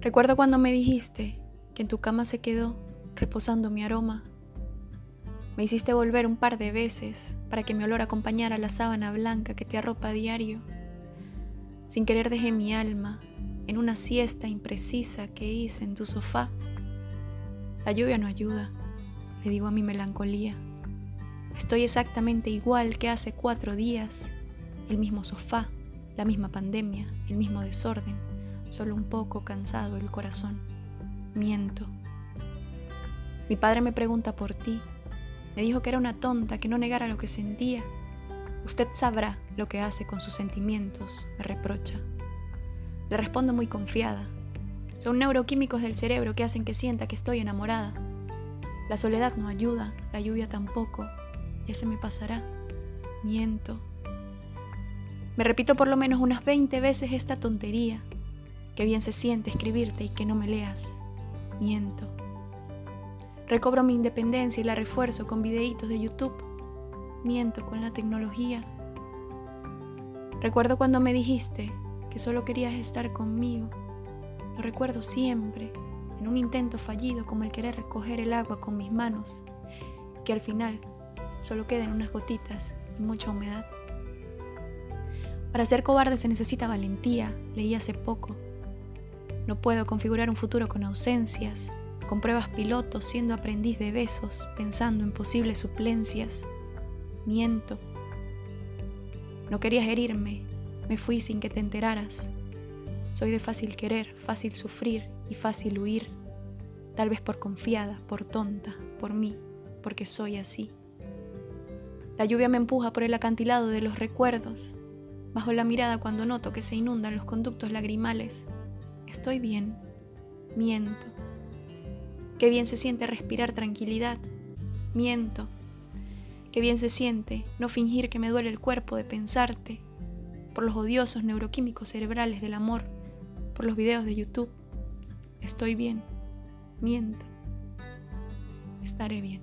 Recuerdo cuando me dijiste que en tu cama se quedó reposando mi aroma. Me hiciste volver un par de veces para que mi olor acompañara la sábana blanca que te arropa a diario. Sin querer dejé mi alma en una siesta imprecisa que hice en tu sofá. La lluvia no ayuda, le digo a mi melancolía. Estoy exactamente igual que hace cuatro días, el mismo sofá, la misma pandemia, el mismo desorden, solo un poco cansado el corazón. Miento. Mi padre me pregunta por ti. Me dijo que era una tonta, que no negara lo que sentía. Usted sabrá lo que hace con sus sentimientos, me reprocha. Le respondo muy confiada. Son neuroquímicos del cerebro que hacen que sienta que estoy enamorada. La soledad no ayuda, la lluvia tampoco. Ya se me pasará. Miento. Me repito por lo menos unas 20 veces esta tontería. Que bien se siente escribirte y que no me leas. Miento. Recobro mi independencia y la refuerzo con videitos de YouTube. Miento con la tecnología. Recuerdo cuando me dijiste que solo querías estar conmigo. Lo recuerdo siempre, en un intento fallido como el querer recoger el agua con mis manos, y que al final solo queden unas gotitas y mucha humedad. Para ser cobarde se necesita valentía, leí hace poco. No puedo configurar un futuro con ausencias, con pruebas pilotos, siendo aprendiz de besos, pensando en posibles suplencias. Miento. No querías herirme, me fui sin que te enteraras. Soy de fácil querer, fácil sufrir y fácil huir. Tal vez por confiada, por tonta, por mí, porque soy así. La lluvia me empuja por el acantilado de los recuerdos, bajo la mirada cuando noto que se inundan los conductos lagrimales. Estoy bien, miento. Qué bien se siente respirar tranquilidad, miento. Qué bien se siente no fingir que me duele el cuerpo de pensarte, por los odiosos neuroquímicos cerebrales del amor, por los videos de YouTube. Estoy bien, miento, estaré bien.